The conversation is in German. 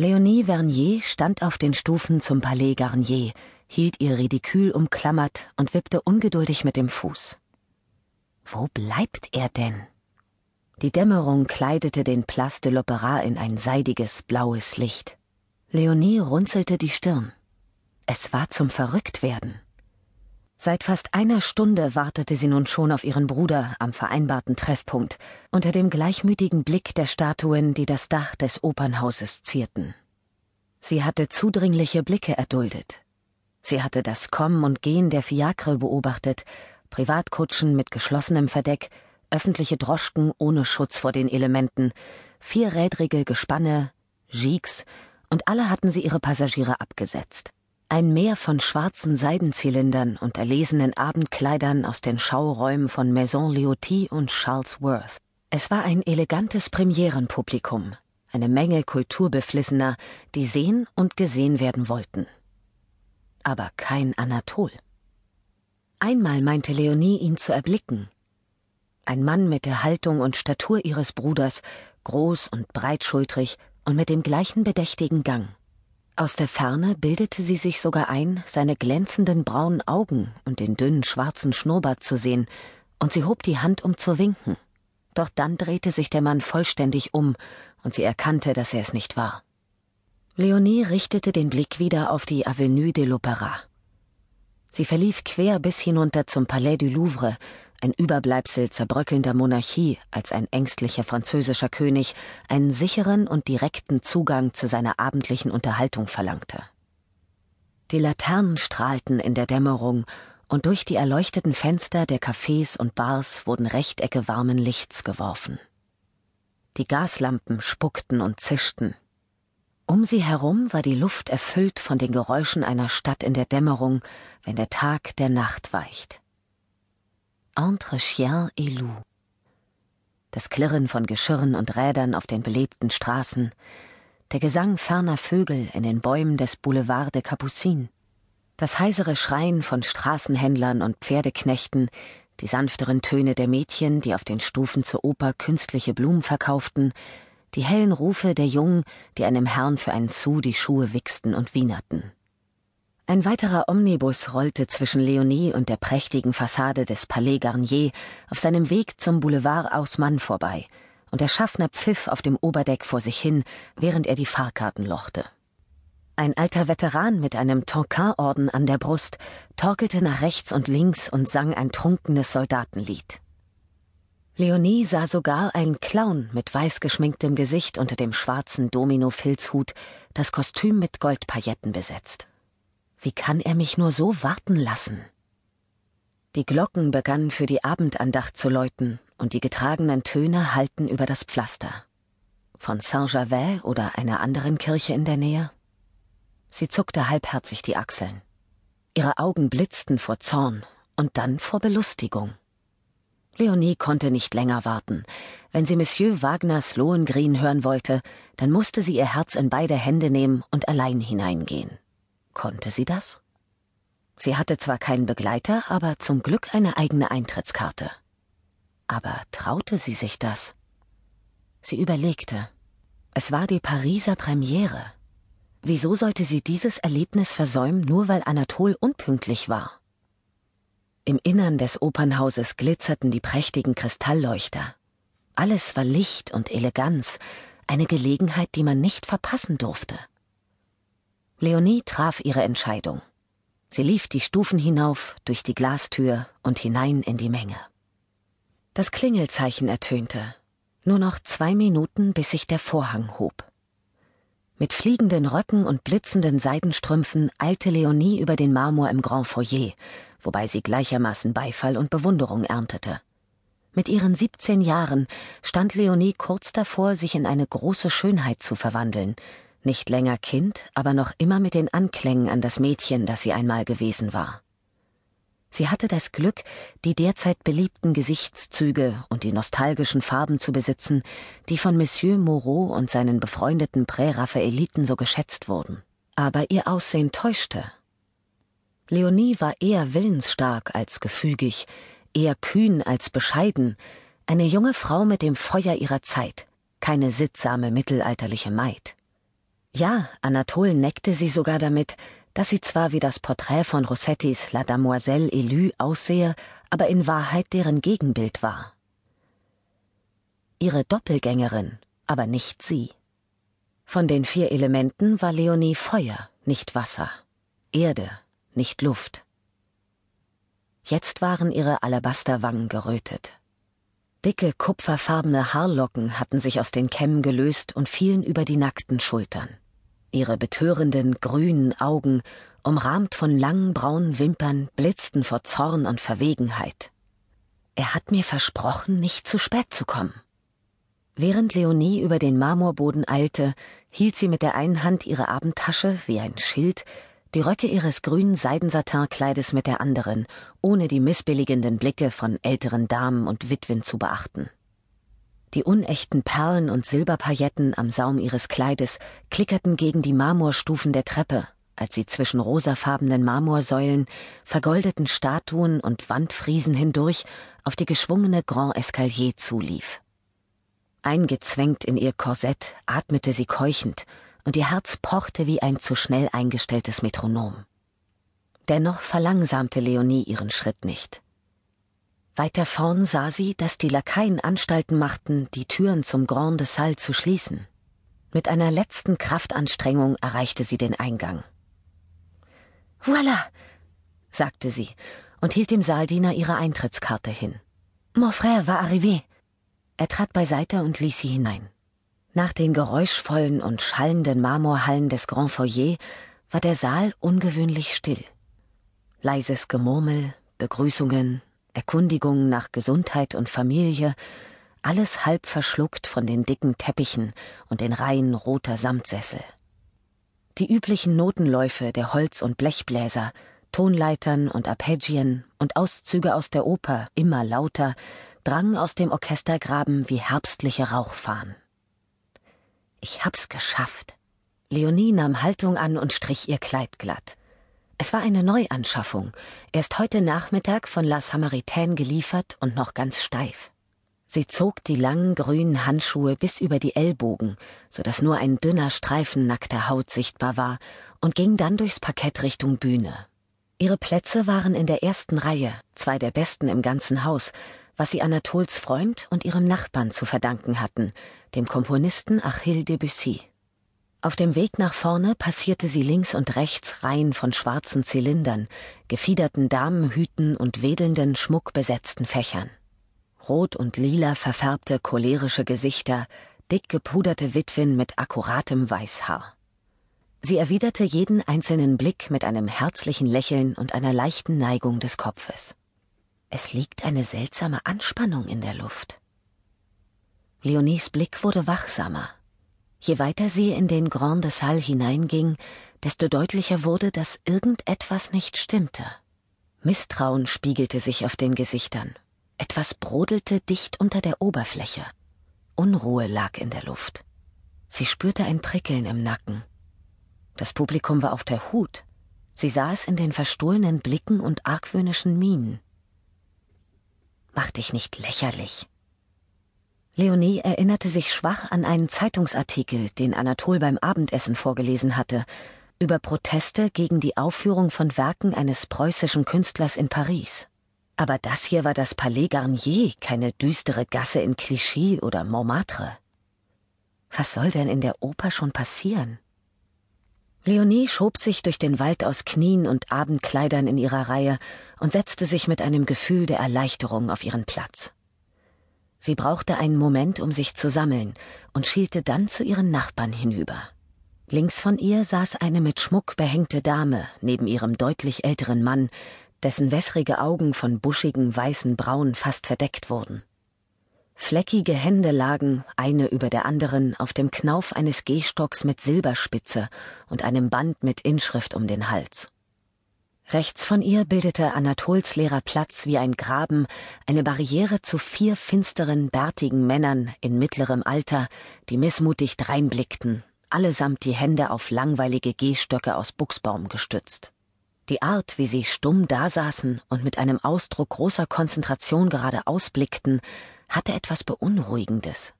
Leonie Vernier stand auf den Stufen zum Palais Garnier, hielt ihr Ridikül umklammert und wippte ungeduldig mit dem Fuß. Wo bleibt er denn? Die Dämmerung kleidete den Place de l'Opéra in ein seidiges, blaues Licht. Leonie runzelte die Stirn. Es war zum Verrücktwerden. Seit fast einer Stunde wartete sie nun schon auf ihren Bruder am vereinbarten Treffpunkt, unter dem gleichmütigen Blick der Statuen, die das Dach des Opernhauses zierten. Sie hatte zudringliche Blicke erduldet. Sie hatte das Kommen und Gehen der Fiakre beobachtet, Privatkutschen mit geschlossenem Verdeck, öffentliche Droschken ohne Schutz vor den Elementen, vierrädrige Gespanne, Gigs, und alle hatten sie ihre Passagiere abgesetzt. Ein Meer von schwarzen Seidenzylindern und erlesenen Abendkleidern aus den Schauräumen von Maison Lioty und Charles Worth. Es war ein elegantes Premierenpublikum, eine Menge Kulturbeflissener, die sehen und gesehen werden wollten. Aber kein Anatol. Einmal meinte Leonie ihn zu erblicken. Ein Mann mit der Haltung und Statur ihres Bruders, groß und breitschultrig und mit dem gleichen bedächtigen Gang. Aus der Ferne bildete sie sich sogar ein, seine glänzenden braunen Augen und den dünnen schwarzen Schnurrbart zu sehen, und sie hob die Hand, um zu winken. Doch dann drehte sich der Mann vollständig um, und sie erkannte, dass er es nicht war. Leonie richtete den Blick wieder auf die Avenue de l'Opéra. Sie verlief quer bis hinunter zum Palais du Louvre, ein Überbleibsel zerbröckelnder Monarchie, als ein ängstlicher französischer König einen sicheren und direkten Zugang zu seiner abendlichen Unterhaltung verlangte. Die Laternen strahlten in der Dämmerung, und durch die erleuchteten Fenster der Cafés und Bars wurden Rechtecke warmen Lichts geworfen. Die Gaslampen spuckten und zischten, um sie herum war die Luft erfüllt von den Geräuschen einer Stadt in der Dämmerung, wenn der Tag der Nacht weicht. Entre chien et loup. Das Klirren von Geschirren und Rädern auf den belebten Straßen, der Gesang ferner Vögel in den Bäumen des Boulevard de Capucines, das heisere Schreien von Straßenhändlern und Pferdeknechten, die sanfteren Töne der Mädchen, die auf den Stufen zur Oper künstliche Blumen verkauften, die hellen Rufe der Jungen, die einem Herrn für einen Sou die Schuhe wichsten und wienerten. Ein weiterer Omnibus rollte zwischen Leonie und der prächtigen Fassade des Palais Garnier auf seinem Weg zum Boulevard Haussmann vorbei, und der Schaffner pfiff auf dem Oberdeck vor sich hin, während er die Fahrkarten lochte. Ein alter Veteran mit einem Tonkin-Orden an der Brust torkelte nach rechts und links und sang ein trunkenes Soldatenlied. Leonie sah sogar einen Clown mit weiß geschminktem Gesicht unter dem schwarzen Domino-Filzhut, das Kostüm mit Goldpailletten besetzt. Wie kann er mich nur so warten lassen? Die Glocken begannen für die Abendandacht zu läuten, und die getragenen Töne hallten über das Pflaster. Von Saint-Gervais oder einer anderen Kirche in der Nähe? Sie zuckte halbherzig die Achseln. Ihre Augen blitzten vor Zorn und dann vor Belustigung. Leonie konnte nicht länger warten. Wenn sie Monsieur Wagners Lohengrin hören wollte, dann musste sie ihr Herz in beide Hände nehmen und allein hineingehen. Konnte sie das? Sie hatte zwar keinen Begleiter, aber zum Glück eine eigene Eintrittskarte. Aber traute sie sich das? Sie überlegte. Es war die Pariser Premiere. Wieso sollte sie dieses Erlebnis versäumen, nur weil Anatol unpünktlich war? Im Innern des Opernhauses glitzerten die prächtigen Kristallleuchter. Alles war Licht und Eleganz, eine Gelegenheit, die man nicht verpassen durfte. Leonie traf ihre Entscheidung. Sie lief die Stufen hinauf, durch die Glastür und hinein in die Menge. Das Klingelzeichen ertönte. Nur noch zwei Minuten, bis sich der Vorhang hob. Mit fliegenden Röcken und blitzenden Seidenstrümpfen eilte Leonie über den Marmor im Grand Foyer, wobei sie gleichermaßen Beifall und Bewunderung erntete. Mit ihren 17 Jahren stand Leonie kurz davor, sich in eine große Schönheit zu verwandeln, nicht länger Kind, aber noch immer mit den Anklängen an das Mädchen, das sie einmal gewesen war. Sie hatte das Glück, die derzeit beliebten Gesichtszüge und die nostalgischen Farben zu besitzen, die von Monsieur Moreau und seinen befreundeten Präraphaeliten so geschätzt wurden. Aber ihr Aussehen täuschte. Leonie war eher willensstark als gefügig, eher kühn als bescheiden, eine junge Frau mit dem Feuer ihrer Zeit, keine sittsame mittelalterliche Maid. Ja, Anatole neckte sie sogar damit, dass sie zwar wie das Porträt von Rossettis La Damoiselle Élue aussehe, aber in Wahrheit deren Gegenbild war. Ihre Doppelgängerin, aber nicht sie. Von den vier Elementen war Leonie Feuer, nicht Wasser, Erde, nicht Luft. Jetzt waren ihre Alabasterwangen gerötet. Dicke, kupferfarbene Haarlocken hatten sich aus den Kämmen gelöst und fielen über die nackten Schultern. Ihre betörenden, grünen Augen, umrahmt von langen braunen Wimpern, blitzten vor Zorn und Verwegenheit. Er hat mir versprochen, nicht zu spät zu kommen. Während Leonie über den Marmorboden eilte, hielt sie mit der einen Hand ihre Abendtasche wie ein Schild, die Röcke ihres grünen Seidensatinkleides mit der anderen, ohne die missbilligenden Blicke von älteren Damen und Witwen zu beachten. Die unechten Perlen und Silberpailletten am Saum ihres Kleides klickerten gegen die Marmorstufen der Treppe, als sie zwischen rosafarbenen Marmorsäulen, vergoldeten Statuen und Wandfriesen hindurch auf die geschwungene Grand Escalier zulief. Eingezwängt in ihr Korsett atmete sie keuchend und ihr Herz pochte wie ein zu schnell eingestelltes Metronom. Dennoch verlangsamte Leonie ihren Schritt nicht. Weiter vorn sah sie, dass die Lakaien Anstalten machten, die Türen zum Grand de Salle zu schließen. Mit einer letzten Kraftanstrengung erreichte sie den Eingang. Voilà, sagte sie und hielt dem Saaldiener ihre Eintrittskarte hin. Mon frère va arriver. Er trat beiseite und ließ sie hinein. Nach den geräuschvollen und schallenden Marmorhallen des Grand Foyer war der Saal ungewöhnlich still. Leises Gemurmel, Begrüßungen, Erkundigungen nach Gesundheit und Familie, alles halb verschluckt von den dicken Teppichen und den Reihen roter Samtsessel. Die üblichen Notenläufe der Holz- und Blechbläser, Tonleitern und Arpeggien und Auszüge aus der Oper immer lauter drangen aus dem Orchestergraben wie herbstliche Rauchfahnen. Ich hab's geschafft. Leonie nahm Haltung an und strich ihr Kleid glatt. Es war eine Neuanschaffung, erst heute Nachmittag von La Samaritaine geliefert und noch ganz steif. Sie zog die langen grünen Handschuhe bis über die Ellbogen, so dass nur ein dünner Streifen nackter Haut sichtbar war, und ging dann durchs Parkett Richtung Bühne. Ihre Plätze waren in der ersten Reihe, zwei der besten im ganzen Haus, was sie Anatols Freund und ihrem Nachbarn zu verdanken hatten, dem Komponisten Achille Debussy. Auf dem Weg nach vorne passierte sie links und rechts Reihen von schwarzen Zylindern, gefiederten Damenhüten und wedelnden, schmuckbesetzten Fächern. Rot und lila verfärbte cholerische Gesichter, dick gepuderte Witwen mit akkuratem Weißhaar. Sie erwiderte jeden einzelnen Blick mit einem herzlichen Lächeln und einer leichten Neigung des Kopfes. Es liegt eine seltsame Anspannung in der Luft. Leonies Blick wurde wachsamer. Je weiter sie in den Grand de Salle hineinging, desto deutlicher wurde, dass irgendetwas nicht stimmte. Misstrauen spiegelte sich auf den Gesichtern. Etwas brodelte dicht unter der Oberfläche. Unruhe lag in der Luft. Sie spürte ein Prickeln im Nacken. Das Publikum war auf der Hut. Sie sah es in den verstohlenen Blicken und argwöhnischen Mienen. Mach dich nicht lächerlich. Leonie erinnerte sich schwach an einen Zeitungsartikel, den Anatol beim Abendessen vorgelesen hatte, über Proteste gegen die Aufführung von Werken eines preußischen Künstlers in Paris. Aber das hier war das Palais Garnier, keine düstere Gasse in Clichy oder Montmartre. Was soll denn in der Oper schon passieren? Leonie schob sich durch den Wald aus Knien und Abendkleidern in ihrer Reihe und setzte sich mit einem Gefühl der Erleichterung auf ihren Platz. Sie brauchte einen Moment, um sich zu sammeln, und schielte dann zu ihren Nachbarn hinüber. Links von ihr saß eine mit Schmuck behängte Dame neben ihrem deutlich älteren Mann, dessen wässrige Augen von buschigen weißen Brauen fast verdeckt wurden. Fleckige Hände lagen, eine über der anderen, auf dem Knauf eines Gehstocks mit Silberspitze und einem Band mit Inschrift um den Hals. Rechts von ihr bildete Anatols leerer Platz wie ein Graben eine Barriere zu vier finsteren, bärtigen Männern in mittlerem Alter, die missmutig dreinblickten, allesamt die Hände auf langweilige Gehstöcke aus Buchsbaum gestützt. Die Art, wie sie stumm dasaßen und mit einem Ausdruck großer Konzentration gerade ausblickten, hatte etwas Beunruhigendes.